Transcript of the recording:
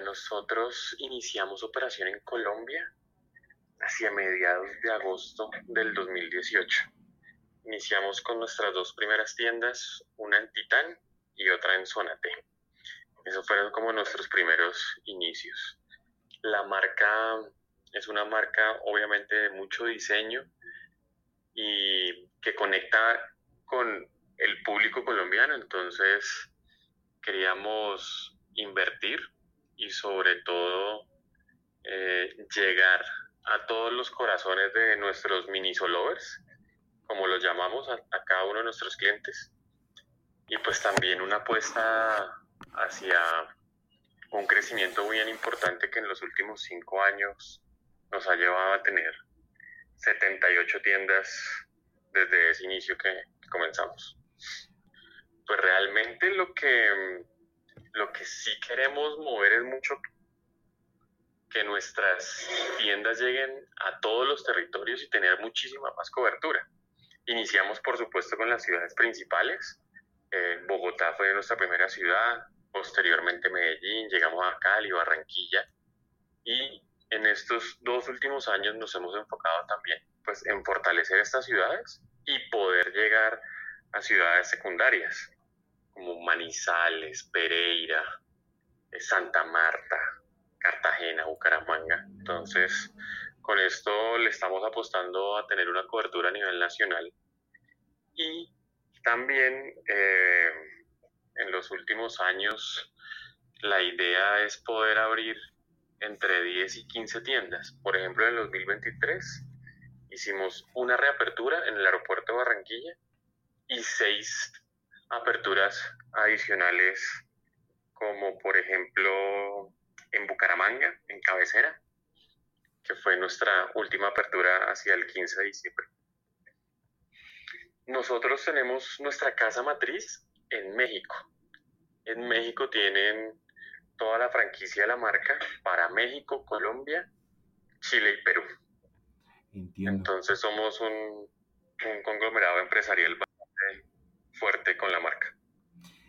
Nosotros iniciamos operación en Colombia hacia mediados de agosto del 2018. Iniciamos con nuestras dos primeras tiendas, una en Titán y otra en Zona T. Esos fueron como nuestros primeros inicios. La marca es una marca obviamente de mucho diseño y que conecta con el público colombiano, entonces queríamos invertir y sobre todo eh, llegar a todos los corazones de nuestros mini solovers, como los llamamos a, a, cada uno de nuestros clientes, y pues también una apuesta hacia un crecimiento bien importante que en los últimos cinco años nos ha llevado a tener 78 tiendas desde ese inicio que comenzamos. Pues realmente lo que, lo que sí queremos mover es mucho que nuestras tiendas lleguen a todos los territorios y tener muchísima más cobertura. Iniciamos, por supuesto, con las ciudades principales. Eh, Bogotá fue nuestra primera ciudad, posteriormente Medellín, llegamos a Cali, Barranquilla y en estos dos últimos años nos hemos enfocado también pues, en fortalecer estas ciudades y poder llegar a ciudades secundarias Manizales, Pereira, eh, Santa Marta, Cartagena, Bucaramanga. Entonces, con esto le estamos apostando a tener una cobertura a nivel nacional y también eh, en los últimos años la idea es poder abrir entre 10 y 15 tiendas. Por ejemplo, en el 2023 hicimos una reapertura en el aeropuerto de Barranquilla y seis aperturas adicionales como por ejemplo en Bucaramanga, en Cabecera, que fue nuestra última apertura hacia el 15 de diciembre. Nosotros tenemos nuestra casa matriz en México. En México tienen toda la franquicia de la marca para México, Colombia, Chile y Perú. Entiendo. Entonces somos un, un conglomerado empresarial fuerte con la marca.